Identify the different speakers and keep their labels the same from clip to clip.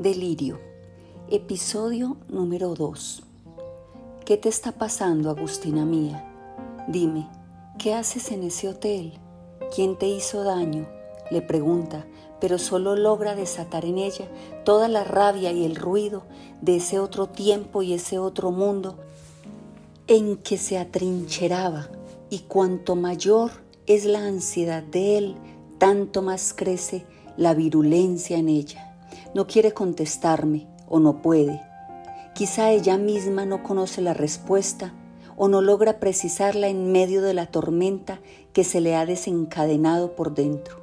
Speaker 1: Delirio. Episodio número 2. ¿Qué te está pasando, Agustina mía? Dime, ¿qué haces en ese hotel? ¿Quién te hizo daño? Le pregunta, pero solo logra desatar en ella toda la rabia y el ruido de ese otro tiempo y ese otro mundo en que se atrincheraba y cuanto mayor es la ansiedad de él, tanto más crece la virulencia en ella. No quiere contestarme o no puede. Quizá ella misma no conoce la respuesta o no logra precisarla en medio de la tormenta que se le ha desencadenado por dentro.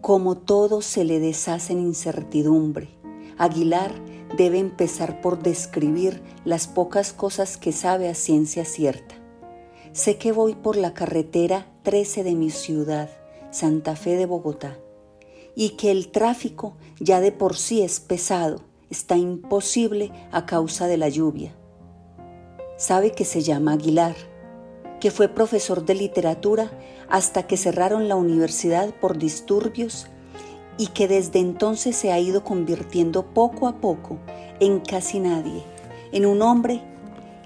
Speaker 1: Como todo se le deshace en incertidumbre, Aguilar debe empezar por describir las pocas cosas que sabe a ciencia cierta. Sé que voy por la carretera 13 de mi ciudad, Santa Fe de Bogotá, y que el tráfico ya de por sí es pesado, está imposible a causa de la lluvia. Sabe que se llama Aguilar, que fue profesor de literatura hasta que cerraron la universidad por disturbios y que desde entonces se ha ido convirtiendo poco a poco en casi nadie, en un hombre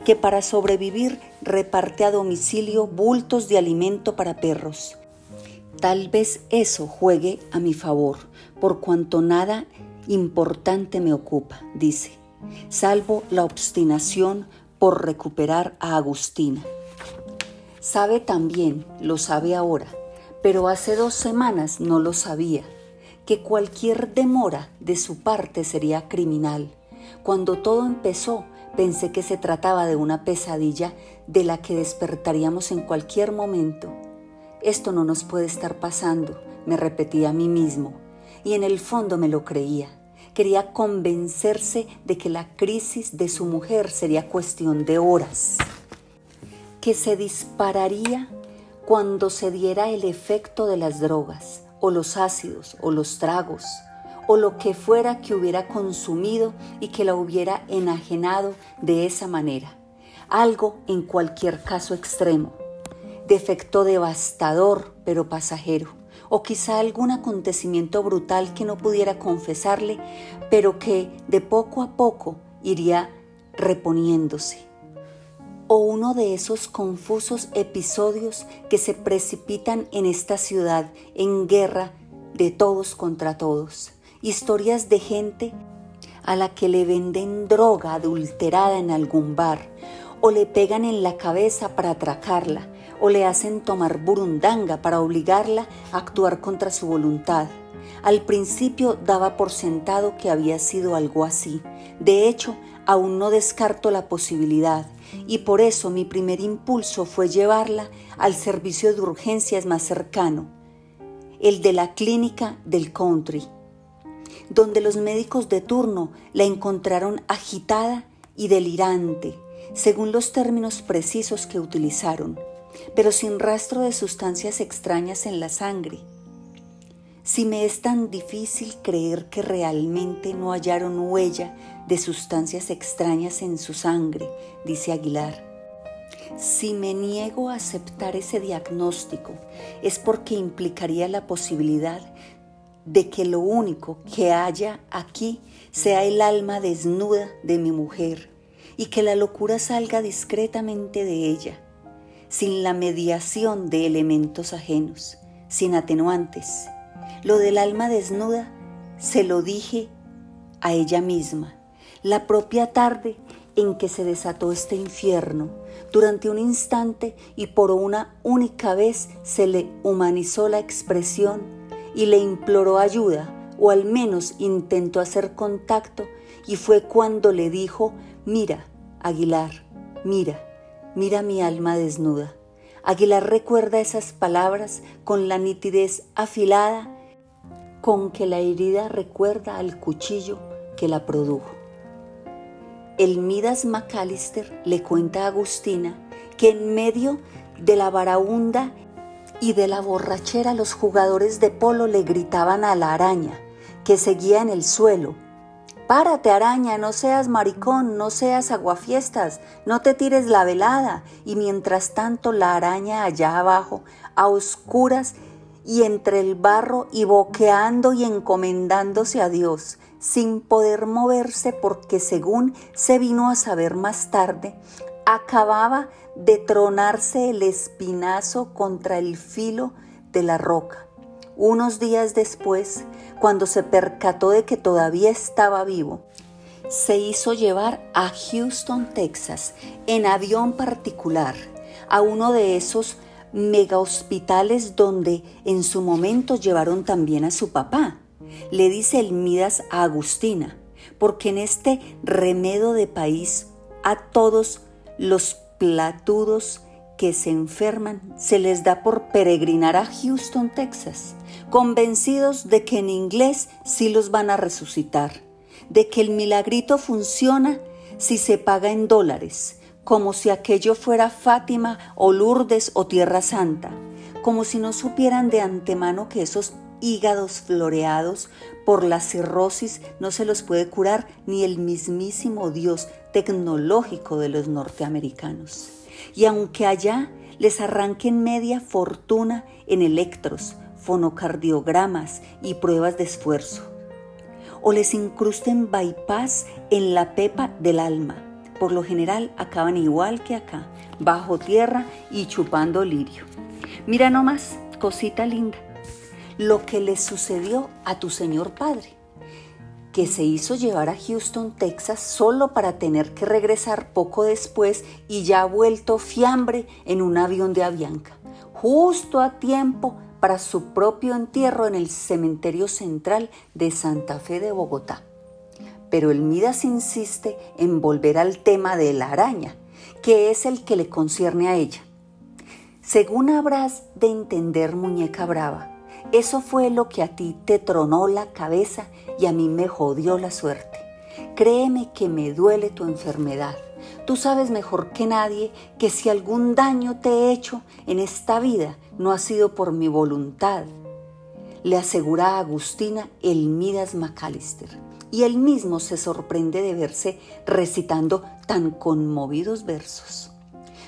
Speaker 1: que para sobrevivir reparte a domicilio bultos de alimento para perros. Tal vez eso juegue a mi favor, por cuanto nada importante me ocupa, dice, salvo la obstinación por recuperar a Agustina. Sabe también, lo sabe ahora, pero hace dos semanas no lo sabía que cualquier demora de su parte sería criminal. Cuando todo empezó, pensé que se trataba de una pesadilla de la que despertaríamos en cualquier momento. Esto no nos puede estar pasando, me repetía a mí mismo, y en el fondo me lo creía. Quería convencerse de que la crisis de su mujer sería cuestión de horas, que se dispararía cuando se diera el efecto de las drogas, o los ácidos o los tragos o lo que fuera que hubiera consumido y que la hubiera enajenado de esa manera. Algo en cualquier caso extremo. Defecto devastador pero pasajero. O quizá algún acontecimiento brutal que no pudiera confesarle, pero que de poco a poco iría reponiéndose o uno de esos confusos episodios que se precipitan en esta ciudad en guerra de todos contra todos. Historias de gente a la que le venden droga adulterada en algún bar, o le pegan en la cabeza para atracarla, o le hacen tomar burundanga para obligarla a actuar contra su voluntad. Al principio daba por sentado que había sido algo así. De hecho, aún no descarto la posibilidad y por eso mi primer impulso fue llevarla al servicio de urgencias más cercano, el de la clínica del country, donde los médicos de turno la encontraron agitada y delirante, según los términos precisos que utilizaron, pero sin rastro de sustancias extrañas en la sangre. Si me es tan difícil creer que realmente no hallaron huella de sustancias extrañas en su sangre, dice Aguilar. Si me niego a aceptar ese diagnóstico es porque implicaría la posibilidad de que lo único que haya aquí sea el alma desnuda de mi mujer y que la locura salga discretamente de ella, sin la mediación de elementos ajenos, sin atenuantes. Lo del alma desnuda se lo dije a ella misma la propia tarde en que se desató este infierno. Durante un instante y por una única vez se le humanizó la expresión y le imploró ayuda, o al menos intentó hacer contacto, y fue cuando le dijo, mira, Aguilar, mira, mira mi alma desnuda. Aguilar recuerda esas palabras con la nitidez afilada con que la herida recuerda al cuchillo que la produjo. El Midas McAllister le cuenta a Agustina que en medio de la varaunda y de la borrachera los jugadores de polo le gritaban a la araña, que seguía en el suelo. Párate araña, no seas maricón, no seas aguafiestas, no te tires la velada. Y mientras tanto la araña allá abajo, a oscuras y entre el barro y boqueando y encomendándose a Dios, sin poder moverse porque según se vino a saber más tarde, acababa de tronarse el espinazo contra el filo de la roca. Unos días después, cuando se percató de que todavía estaba vivo, se hizo llevar a Houston, Texas, en avión particular, a uno de esos mega hospitales donde en su momento llevaron también a su papá. Le dice el Midas a Agustina, porque en este remedo de país a todos los platudos que se enferman se les da por peregrinar a Houston, Texas, convencidos de que en inglés sí los van a resucitar, de que el milagrito funciona si se paga en dólares, como si aquello fuera Fátima o Lourdes o Tierra Santa, como si no supieran de antemano que esos hígados floreados por la cirrosis no se los puede curar ni el mismísimo Dios tecnológico de los norteamericanos. Y aunque allá les arranquen media fortuna en electros, fonocardiogramas y pruebas de esfuerzo, o les incrusten bypass en la pepa del alma, por lo general acaban igual que acá, bajo tierra y chupando lirio. Mira nomás, cosita linda, lo que le sucedió a tu señor padre, que se hizo llevar a Houston, Texas, solo para tener que regresar poco después y ya vuelto fiambre en un avión de Avianca, justo a tiempo para su propio entierro en el cementerio central de Santa Fe de Bogotá pero el Midas insiste en volver al tema de la araña, que es el que le concierne a ella. Según habrás de entender, muñeca brava, eso fue lo que a ti te tronó la cabeza y a mí me jodió la suerte. Créeme que me duele tu enfermedad. Tú sabes mejor que nadie que si algún daño te he hecho en esta vida no ha sido por mi voluntad, le asegura a Agustina el Midas McAllister y él mismo se sorprende de verse recitando tan conmovidos versos.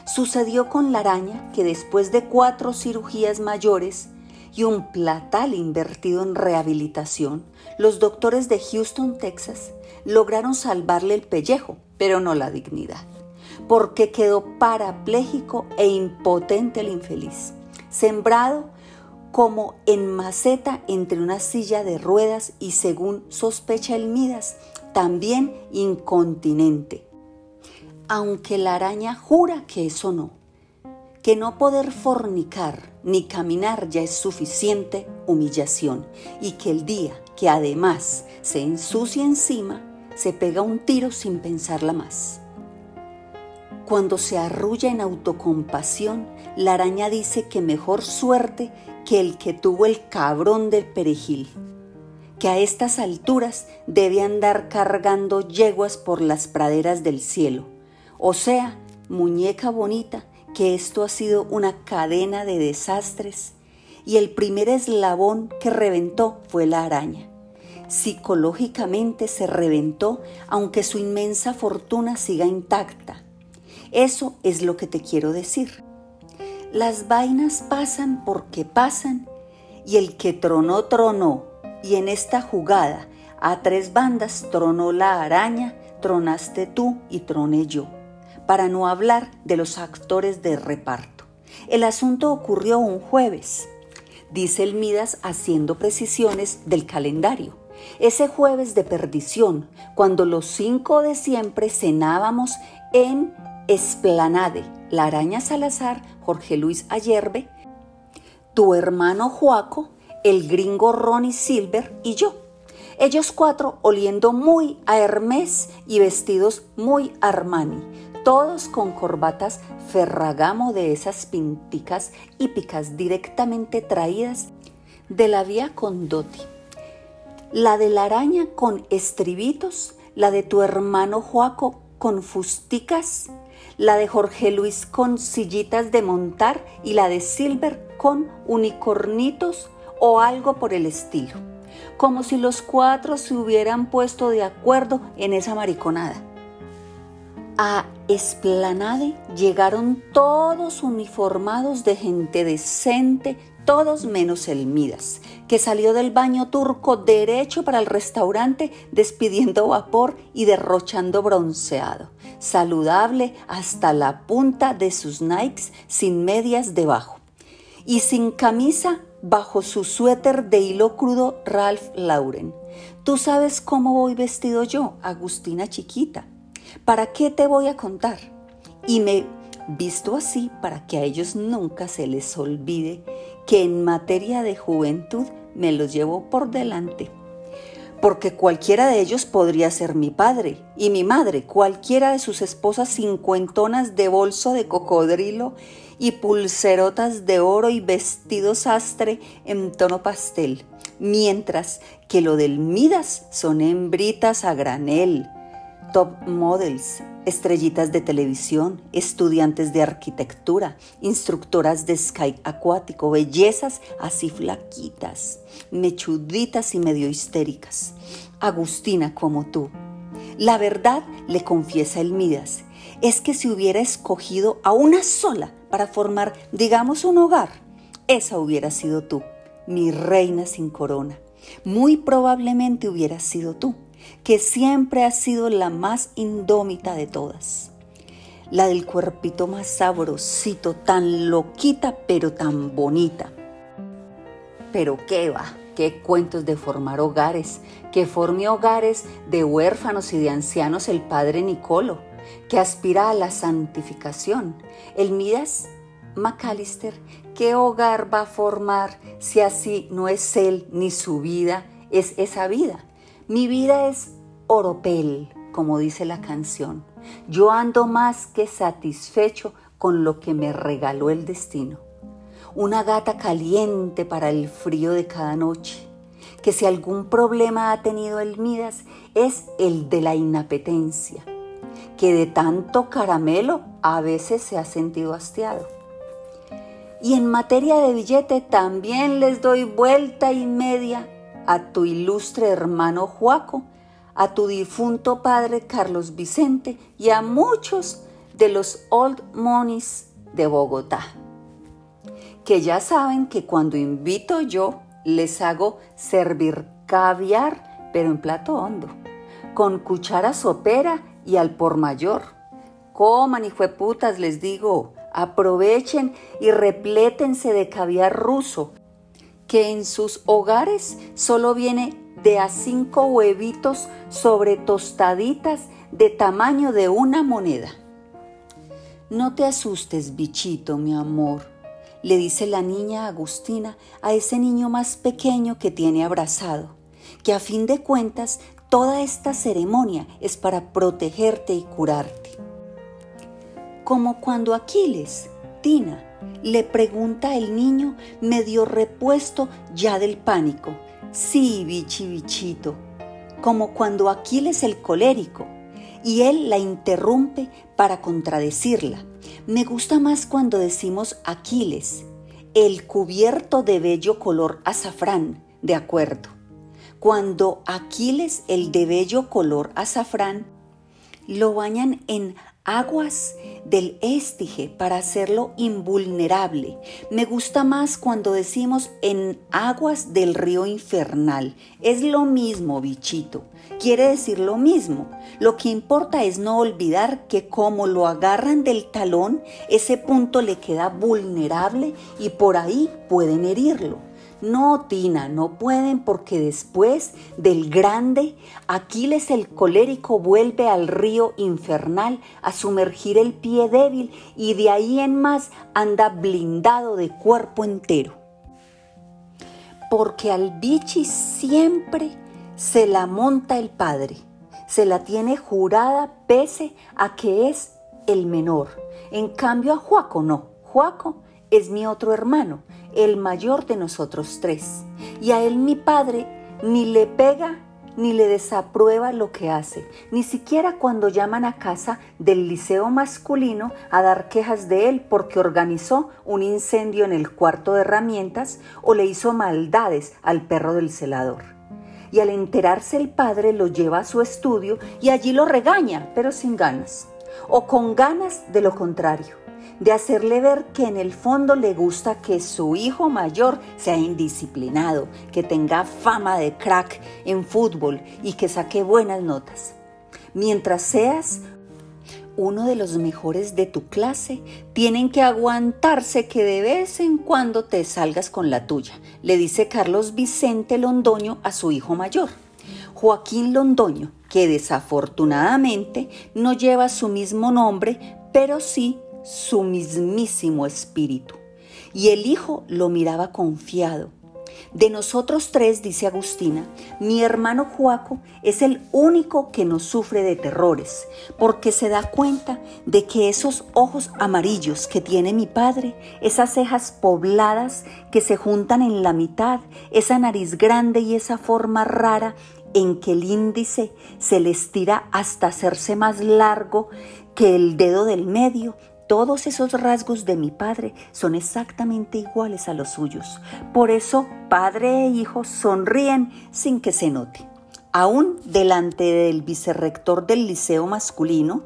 Speaker 1: Sucedió con la araña que después de cuatro cirugías mayores y un platal invertido en rehabilitación, los doctores de Houston, Texas, lograron salvarle el pellejo, pero no la dignidad, porque quedó parapléjico e impotente el infeliz, sembrado como en maceta entre una silla de ruedas y según sospecha el Midas, también incontinente. Aunque la araña jura que eso no, que no poder fornicar ni caminar ya es suficiente humillación y que el día que además se ensucia encima, se pega un tiro sin pensarla más. Cuando se arrulla en autocompasión, la araña dice que mejor suerte que el que tuvo el cabrón del perejil, que a estas alturas debe andar cargando yeguas por las praderas del cielo. O sea, muñeca bonita, que esto ha sido una cadena de desastres y el primer eslabón que reventó fue la araña. Psicológicamente se reventó aunque su inmensa fortuna siga intacta. Eso es lo que te quiero decir. Las vainas pasan porque pasan y el que tronó, tronó. Y en esta jugada a tres bandas tronó la araña, tronaste tú y troné yo. Para no hablar de los actores de reparto. El asunto ocurrió un jueves, dice el Midas haciendo precisiones del calendario. Ese jueves de perdición, cuando los cinco de siempre cenábamos en Esplanade, la araña Salazar, Jorge Luis Ayerbe, tu hermano Joaco, el gringo Ronnie Silver y yo. Ellos cuatro oliendo muy a Hermes y vestidos muy Armani, todos con corbatas Ferragamo de esas pinticas hípicas directamente traídas de la vía Condotti. La de la araña con estribitos, la de tu hermano Joaco con fusticas la de Jorge Luis con sillitas de montar y la de Silver con unicornitos o algo por el estilo, como si los cuatro se hubieran puesto de acuerdo en esa mariconada. A Esplanade llegaron todos uniformados de gente decente, todos menos el Midas, que salió del baño turco derecho para el restaurante despidiendo vapor y derrochando bronceado, saludable hasta la punta de sus Nikes sin medias debajo. Y sin camisa bajo su suéter de hilo crudo Ralph Lauren. Tú sabes cómo voy vestido yo, Agustina chiquita ¿Para qué te voy a contar? Y me visto así para que a ellos nunca se les olvide que en materia de juventud me los llevo por delante. Porque cualquiera de ellos podría ser mi padre y mi madre, cualquiera de sus esposas cincuentonas de bolso de cocodrilo y pulserotas de oro y vestido sastre en tono pastel, mientras que lo del Midas son hembritas a granel, top models, estrellitas de televisión, estudiantes de arquitectura, instructoras de sky acuático, bellezas así flaquitas, mechuditas y medio histéricas. Agustina como tú. La verdad, le confiesa el Midas, es que si hubiera escogido a una sola para formar, digamos, un hogar, esa hubiera sido tú, mi reina sin corona. Muy probablemente hubiera sido tú que siempre ha sido la más indómita de todas. La del cuerpito más sabrosito, tan loquita pero tan bonita. Pero qué va, qué cuentos de formar hogares, que forme hogares de huérfanos y de ancianos el padre Nicolo, que aspira a la santificación. El Midas McAllister, ¿qué hogar va a formar si así no es él ni su vida, es esa vida? Mi vida es oropel, como dice la canción. Yo ando más que satisfecho con lo que me regaló el destino. Una gata caliente para el frío de cada noche, que si algún problema ha tenido el Midas es el de la inapetencia, que de tanto caramelo a veces se ha sentido hastiado. Y en materia de billete también les doy vuelta y media a tu ilustre hermano Juaco, a tu difunto padre Carlos Vicente y a muchos de los Old Monies de Bogotá, que ya saben que cuando invito yo les hago servir caviar, pero en plato hondo, con cuchara sopera y al por mayor. Coman, putas, les digo, aprovechen y replétense de caviar ruso, que en sus hogares solo viene de a cinco huevitos sobre tostaditas de tamaño de una moneda. No te asustes, bichito, mi amor, le dice la niña Agustina a ese niño más pequeño que tiene abrazado, que a fin de cuentas toda esta ceremonia es para protegerte y curarte. Como cuando Aquiles, Tina, le pregunta el niño medio repuesto ya del pánico. Sí, bichi bichito, como cuando Aquiles el colérico, y él la interrumpe para contradecirla. Me gusta más cuando decimos Aquiles, el cubierto de bello color azafrán, de acuerdo. Cuando Aquiles, el de bello color azafrán, lo bañan en aguas del Estige para hacerlo invulnerable. Me gusta más cuando decimos en aguas del río infernal. Es lo mismo, bichito. Quiere decir lo mismo. Lo que importa es no olvidar que como lo agarran del talón, ese punto le queda vulnerable y por ahí pueden herirlo. No, Tina, no pueden porque después del grande, Aquiles el colérico vuelve al río infernal a sumergir el pie débil y de ahí en más anda blindado de cuerpo entero. Porque al bichi siempre se la monta el padre, se la tiene jurada pese a que es el menor. En cambio a Juaco no, Juaco es mi otro hermano, el mayor de nosotros tres. Y a él mi padre ni le pega ni le desaprueba lo que hace, ni siquiera cuando llaman a casa del liceo masculino a dar quejas de él porque organizó un incendio en el cuarto de herramientas o le hizo maldades al perro del celador. Y al enterarse el padre lo lleva a su estudio y allí lo regaña, pero sin ganas o con ganas de lo contrario, de hacerle ver que en el fondo le gusta que su hijo mayor sea indisciplinado, que tenga fama de crack en fútbol y que saque buenas notas. Mientras seas uno de los mejores de tu clase, tienen que aguantarse que de vez en cuando te salgas con la tuya, le dice Carlos Vicente Londoño a su hijo mayor. Joaquín Londoño, que desafortunadamente no lleva su mismo nombre, pero sí su mismísimo espíritu. Y el hijo lo miraba confiado, de nosotros tres, dice Agustina, mi hermano Joaco es el único que no sufre de terrores, porque se da cuenta de que esos ojos amarillos que tiene mi padre, esas cejas pobladas que se juntan en la mitad, esa nariz grande y esa forma rara en que el índice se le estira hasta hacerse más largo que el dedo del medio, todos esos rasgos de mi padre son exactamente iguales a los suyos. Por eso padre e hijo sonríen sin que se note. Aún delante del vicerrector del liceo masculino,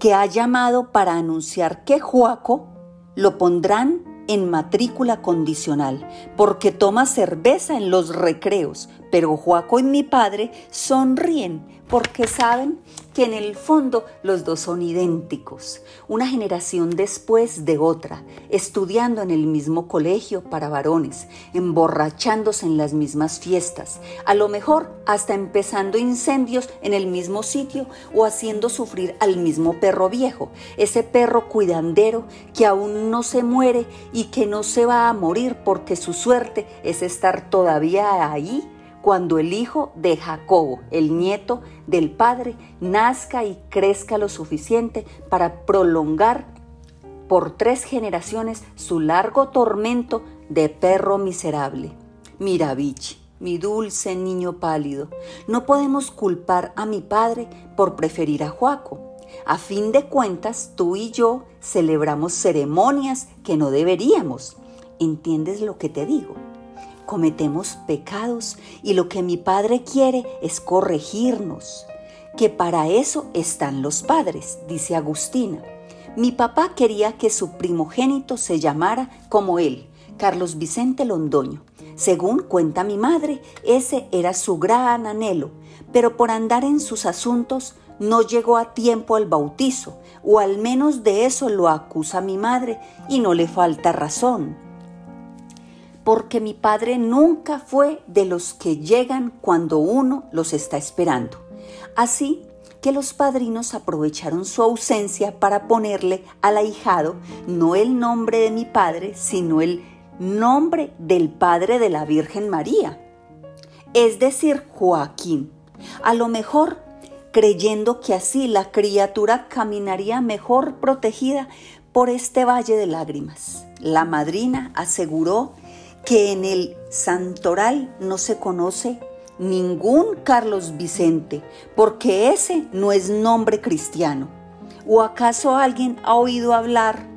Speaker 1: que ha llamado para anunciar que Juaco lo pondrán en matrícula condicional, porque toma cerveza en los recreos, pero Juaco y mi padre sonríen porque saben que en el fondo los dos son idénticos, una generación después de otra, estudiando en el mismo colegio para varones, emborrachándose en las mismas fiestas, a lo mejor hasta empezando incendios en el mismo sitio o haciendo sufrir al mismo perro viejo, ese perro cuidandero que aún no se muere y que no se va a morir porque su suerte es estar todavía ahí cuando el hijo de Jacobo, el nieto del padre, nazca y crezca lo suficiente para prolongar por tres generaciones su largo tormento de perro miserable. Mira, Vichy, mi dulce niño pálido, no podemos culpar a mi padre por preferir a Joaco. A fin de cuentas, tú y yo celebramos ceremonias que no deberíamos. ¿Entiendes lo que te digo? Cometemos pecados y lo que mi Padre quiere es corregirnos, que para eso están los padres, dice Agustina. Mi papá quería que su primogénito se llamara como él, Carlos Vicente Londoño. Según cuenta mi madre, ese era su gran anhelo, pero por andar en sus asuntos no llegó a tiempo al bautizo, o al menos de eso lo acusa mi madre, y no le falta razón porque mi padre nunca fue de los que llegan cuando uno los está esperando. Así que los padrinos aprovecharon su ausencia para ponerle al ahijado no el nombre de mi padre, sino el nombre del padre de la Virgen María, es decir, Joaquín. A lo mejor creyendo que así la criatura caminaría mejor protegida por este valle de lágrimas. La madrina aseguró que en el santoral no se conoce ningún Carlos Vicente, porque ese no es nombre cristiano. ¿O acaso alguien ha oído hablar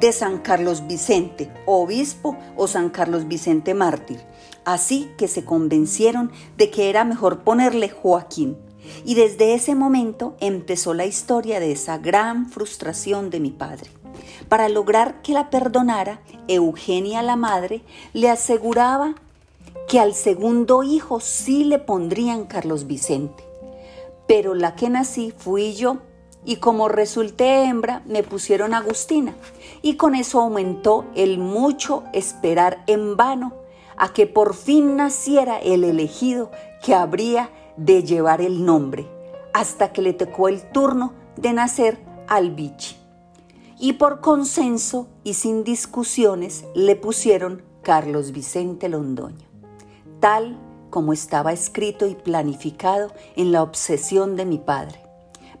Speaker 1: de San Carlos Vicente, obispo o San Carlos Vicente mártir? Así que se convencieron de que era mejor ponerle Joaquín. Y desde ese momento empezó la historia de esa gran frustración de mi padre. Para lograr que la perdonara, Eugenia la madre le aseguraba que al segundo hijo sí le pondrían Carlos Vicente. Pero la que nací fui yo y como resulté hembra me pusieron Agustina y con eso aumentó el mucho esperar en vano a que por fin naciera el elegido que habría de llevar el nombre, hasta que le tocó el turno de nacer al bichi y por consenso y sin discusiones le pusieron Carlos Vicente Londoño, tal como estaba escrito y planificado en la obsesión de mi padre.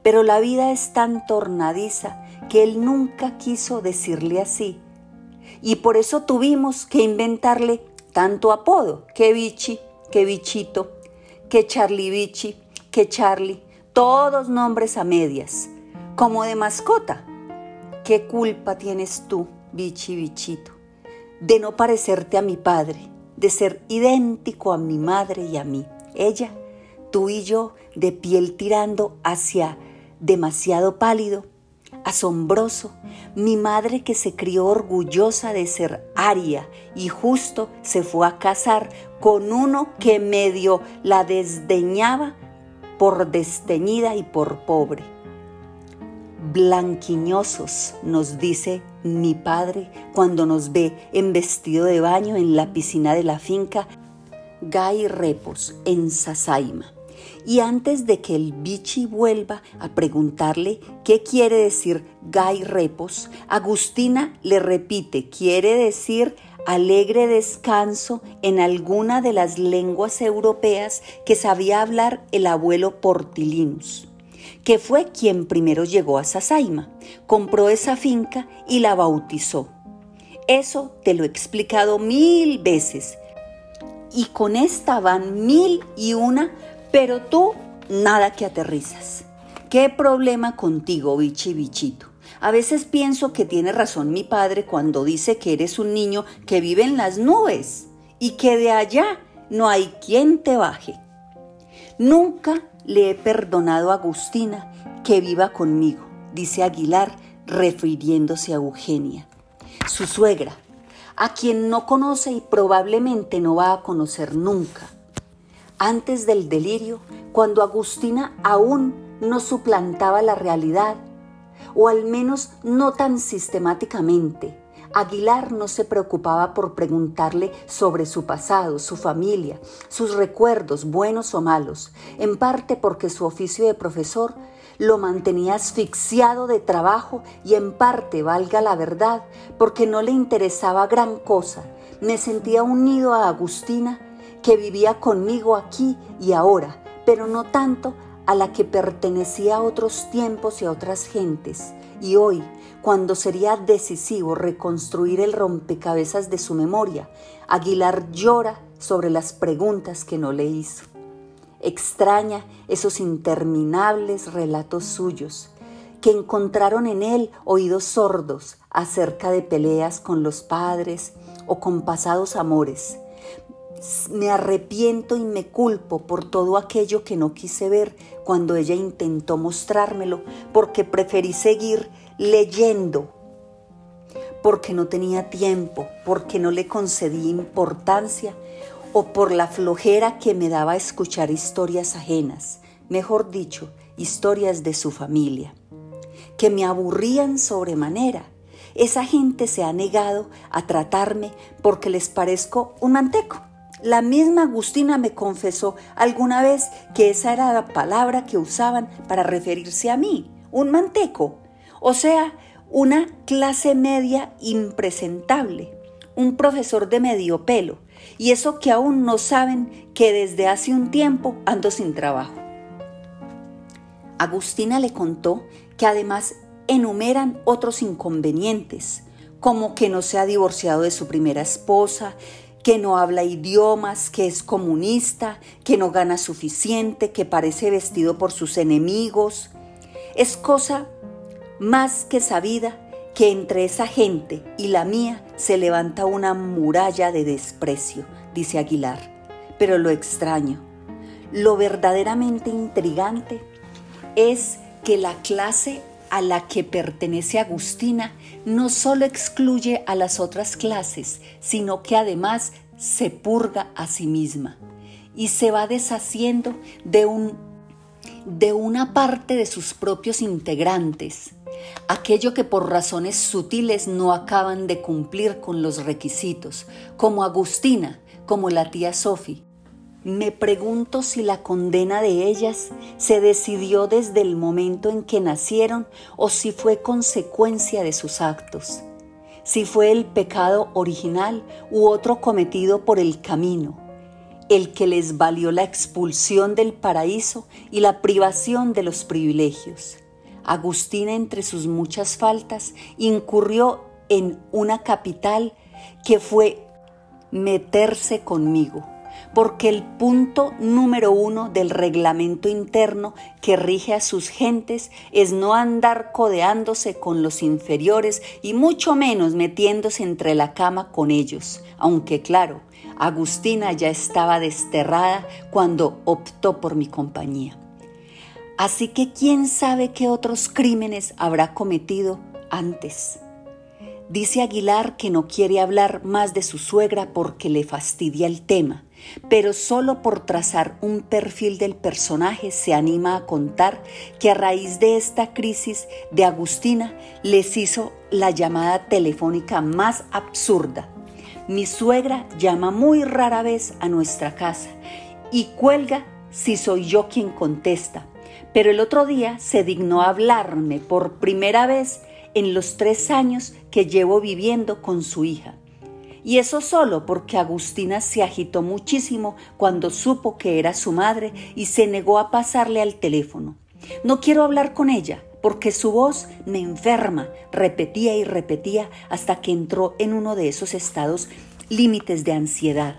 Speaker 1: Pero la vida es tan tornadiza que él nunca quiso decirle así, y por eso tuvimos que inventarle tanto apodo, que bichi, que bichito, que Charlie bichi, que Charlie, todos nombres a medias, como de mascota, ¿Qué culpa tienes tú, bichi bichito, de no parecerte a mi padre, de ser idéntico a mi madre y a mí? Ella, tú y yo, de piel tirando hacia demasiado pálido, asombroso, mi madre que se crió orgullosa de ser aria y justo se fue a casar con uno que medio la desdeñaba por desteñida y por pobre. Blanquiñosos, nos dice mi padre cuando nos ve en vestido de baño en la piscina de la finca Gay Repos en Sasaima. Y antes de que el bichi vuelva a preguntarle qué quiere decir Gay Repos, Agustina le repite, quiere decir alegre descanso en alguna de las lenguas europeas que sabía hablar el abuelo Portilinus, que fue quien primero llegó a Sasaima, compró esa finca y la bautizó. Eso te lo he explicado mil veces. Y con esta van mil y una, pero tú nada que aterrizas. ¿Qué problema contigo, bichi bichito? A veces pienso que tiene razón mi padre cuando dice que eres un niño que vive en las nubes y que de allá no hay quien te baje. Nunca le he perdonado a Agustina que viva conmigo, dice Aguilar refiriéndose a Eugenia, su suegra, a quien no conoce y probablemente no va a conocer nunca. Antes del delirio, cuando Agustina aún no suplantaba la realidad, o al menos no tan sistemáticamente. Aguilar no se preocupaba por preguntarle sobre su pasado, su familia, sus recuerdos, buenos o malos, en parte porque su oficio de profesor lo mantenía asfixiado de trabajo y en parte, valga la verdad, porque no le interesaba gran cosa. Me sentía unido a Agustina, que vivía conmigo aquí y ahora, pero no tanto a la que pertenecía a otros tiempos y a otras gentes, y hoy, cuando sería decisivo reconstruir el rompecabezas de su memoria, Aguilar llora sobre las preguntas que no le hizo. Extraña esos interminables relatos suyos, que encontraron en él oídos sordos acerca de peleas con los padres o con pasados amores, me arrepiento y me culpo por todo aquello que no quise ver cuando ella intentó mostrármelo, porque preferí seguir leyendo, porque no tenía tiempo, porque no le concedí importancia o por la flojera que me daba escuchar historias ajenas, mejor dicho, historias de su familia, que me aburrían sobremanera. Esa gente se ha negado a tratarme porque les parezco un manteco la misma Agustina me confesó alguna vez que esa era la palabra que usaban para referirse a mí, un manteco, o sea, una clase media impresentable, un profesor de medio pelo, y eso que aún no saben que desde hace un tiempo ando sin trabajo. Agustina le contó que además enumeran otros inconvenientes, como que no se ha divorciado de su primera esposa, que no habla idiomas, que es comunista, que no gana suficiente, que parece vestido por sus enemigos. Es cosa más que sabida que entre esa gente y la mía se levanta una muralla de desprecio, dice Aguilar. Pero lo extraño, lo verdaderamente intrigante es que la clase a la que pertenece Agustina no solo excluye a las otras clases, sino que además se purga a sí misma y se va deshaciendo de, un, de una parte de sus propios integrantes, aquello que por razones sutiles no acaban de cumplir con los requisitos, como Agustina, como la tía Sophie, me pregunto si la condena de ellas se decidió desde el momento en que nacieron o si fue consecuencia de sus actos, si fue el pecado original u otro cometido por el camino, el que les valió la expulsión del paraíso y la privación de los privilegios. Agustina, entre sus muchas faltas, incurrió en una capital que fue meterse conmigo porque el punto número uno del reglamento interno que rige a sus gentes es no andar codeándose con los inferiores y mucho menos metiéndose entre la cama con ellos, aunque claro, Agustina ya estaba desterrada cuando optó por mi compañía. Así que quién sabe qué otros crímenes habrá cometido antes. Dice Aguilar que no quiere hablar más de su suegra porque le fastidia el tema, pero solo por trazar un perfil del personaje se anima a contar que a raíz de esta crisis de Agustina les hizo la llamada telefónica más absurda. Mi suegra llama muy rara vez a nuestra casa y cuelga si soy yo quien contesta, pero el otro día se dignó hablarme por primera vez en los tres años que llevo viviendo con su hija. Y eso solo porque Agustina se agitó muchísimo cuando supo que era su madre y se negó a pasarle al teléfono. No quiero hablar con ella porque su voz me enferma, repetía y repetía hasta que entró en uno de esos estados límites de ansiedad.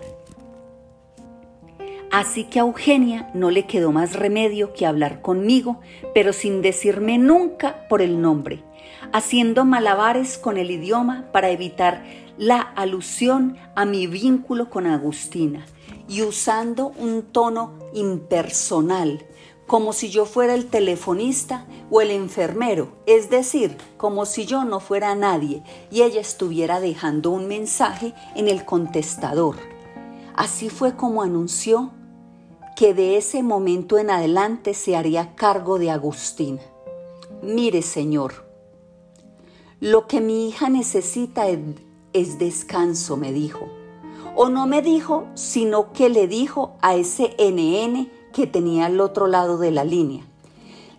Speaker 1: Así que a Eugenia no le quedó más remedio que hablar conmigo, pero sin decirme nunca por el nombre haciendo malabares con el idioma para evitar la alusión a mi vínculo con Agustina y usando un tono impersonal, como si yo fuera el telefonista o el enfermero, es decir, como si yo no fuera nadie y ella estuviera dejando un mensaje en el contestador. Así fue como anunció que de ese momento en adelante se haría cargo de Agustina. Mire, Señor, lo que mi hija necesita es, descanso, me dijo. O no me dijo, sino que le dijo a ese NN que tenía al otro lado de la línea.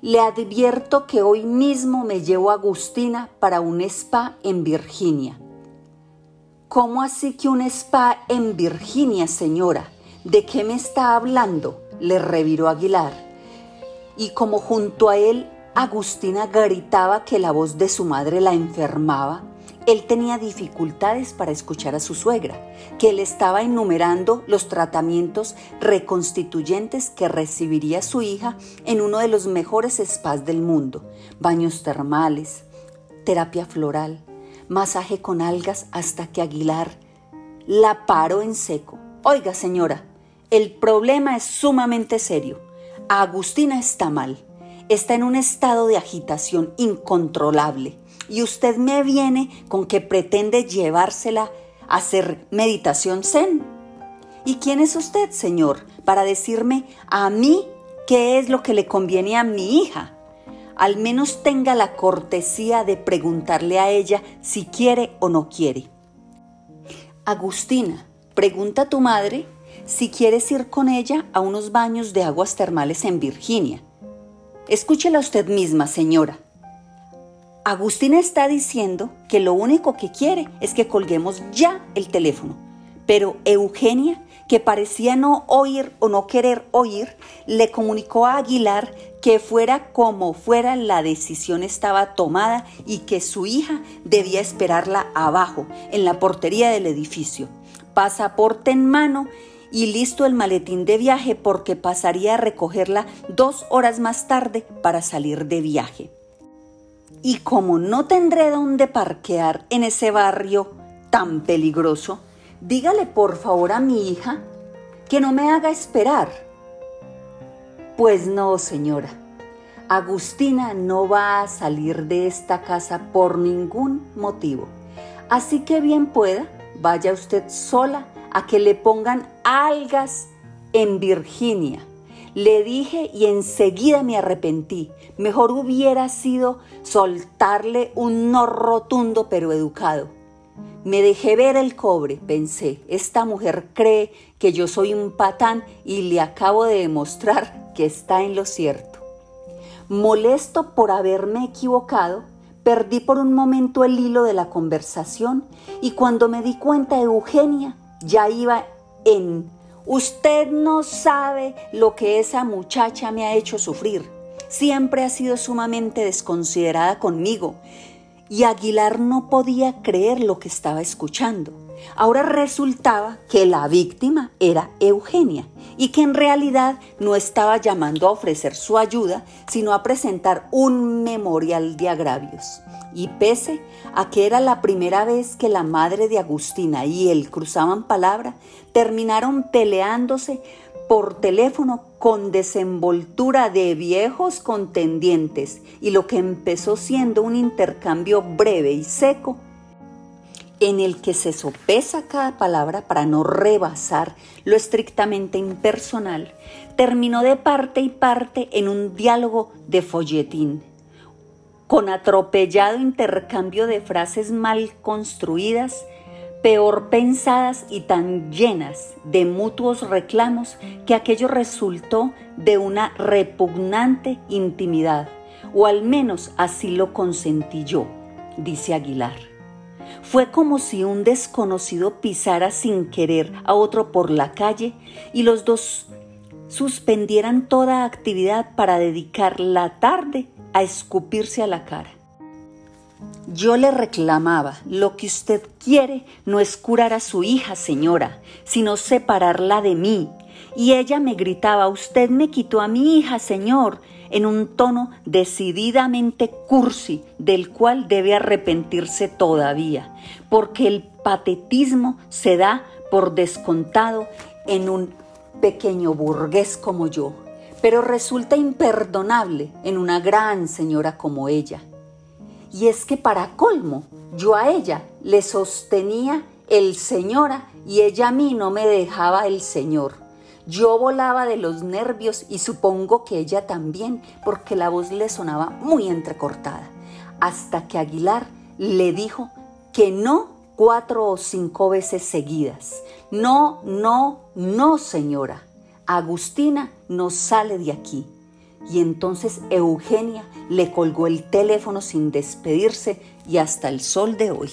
Speaker 1: Le advierto que hoy mismo me llevo a Agustina para un spa en Virginia. ¿Cómo así que un spa en Virginia, señora? ¿De qué me está hablando? le reviró Aguilar. Y como junto a él Agustina gritaba que la voz de su madre la enfermaba. Él tenía dificultades para escuchar a su suegra, que le estaba enumerando los tratamientos reconstituyentes que recibiría su hija en uno de los mejores spas del mundo. Baños termales, terapia floral, masaje con algas hasta que Aguilar la paró en seco. Oiga señora, el problema es sumamente serio. Agustina está mal está en un estado de agitación incontrolable y usted me viene con que pretende llevársela a hacer meditación zen. ¿Y quién es usted, señor, para decirme a mí qué es lo que le conviene a mi hija? Al menos tenga la cortesía de preguntarle a ella si quiere o no quiere. Agustina, pregunta a tu madre si quieres ir con ella a unos baños de aguas termales en Virginia. Escúchela usted misma, señora. Agustina está diciendo que lo único que quiere es que colguemos ya el teléfono. Pero Eugenia, que parecía no oír o no querer oír, le comunicó a Aguilar que fuera como fuera la decisión estaba tomada y que su hija debía esperarla abajo, en la portería del edificio. Pasaporte en mano y listo el maletín de viaje porque pasaría a recogerla dos horas más tarde para salir de viaje. Y como no tendré dónde parquear en ese barrio tan peligroso, dígale por favor a mi hija que no me haga esperar. Pues no, señora. Agustina no va a salir de esta casa por ningún motivo. Así que bien pueda, vaya usted sola a que le pongan algas en Virginia. Le dije y enseguida me arrepentí. Mejor hubiera sido soltarle un no rotundo pero educado. Me dejé ver el cobre, pensé. Esta mujer cree que yo soy un patán y le acabo de demostrar que está en lo cierto. Molesto por haberme equivocado, perdí por un momento el hilo de la conversación y cuando me di cuenta, Eugenia ya iba en, usted no sabe lo que esa muchacha me ha hecho sufrir. Siempre ha sido sumamente desconsiderada conmigo y Aguilar no podía creer lo que estaba escuchando. Ahora resultaba que la víctima era Eugenia y que en realidad no estaba llamando a ofrecer su ayuda, sino a presentar un memorial de agravios. Y pese a que era la primera vez que la madre de Agustina y él cruzaban palabra, terminaron peleándose por teléfono con desenvoltura de viejos contendientes y lo que empezó siendo un intercambio breve y seco, en el que se sopesa cada palabra para no rebasar lo estrictamente impersonal, terminó de parte y parte en un diálogo de folletín, con atropellado intercambio de frases mal construidas, peor pensadas y tan llenas de mutuos reclamos que aquello resultó de una repugnante intimidad, o al menos así lo consentí yo, dice Aguilar. Fue como si un desconocido pisara sin querer a otro por la calle y los dos suspendieran toda actividad para dedicar la tarde a escupirse a la cara. Yo le reclamaba, lo que usted quiere no es curar a su hija, señora, sino separarla de mí. Y ella me gritaba, usted me quitó a mi hija, señor, en un tono decididamente cursi, del cual debe arrepentirse todavía, porque el patetismo se da por descontado en un pequeño burgués como yo, pero resulta imperdonable en una gran señora como ella. Y es que para colmo, yo a ella le sostenía el señora y ella a mí no me dejaba el señor. Yo volaba de los nervios y supongo que ella también, porque la voz le sonaba muy entrecortada, hasta que Aguilar le dijo que no cuatro o cinco veces seguidas. No, no, no, señora. Agustina no sale de aquí. Y entonces Eugenia le colgó el teléfono sin despedirse y hasta el sol de hoy.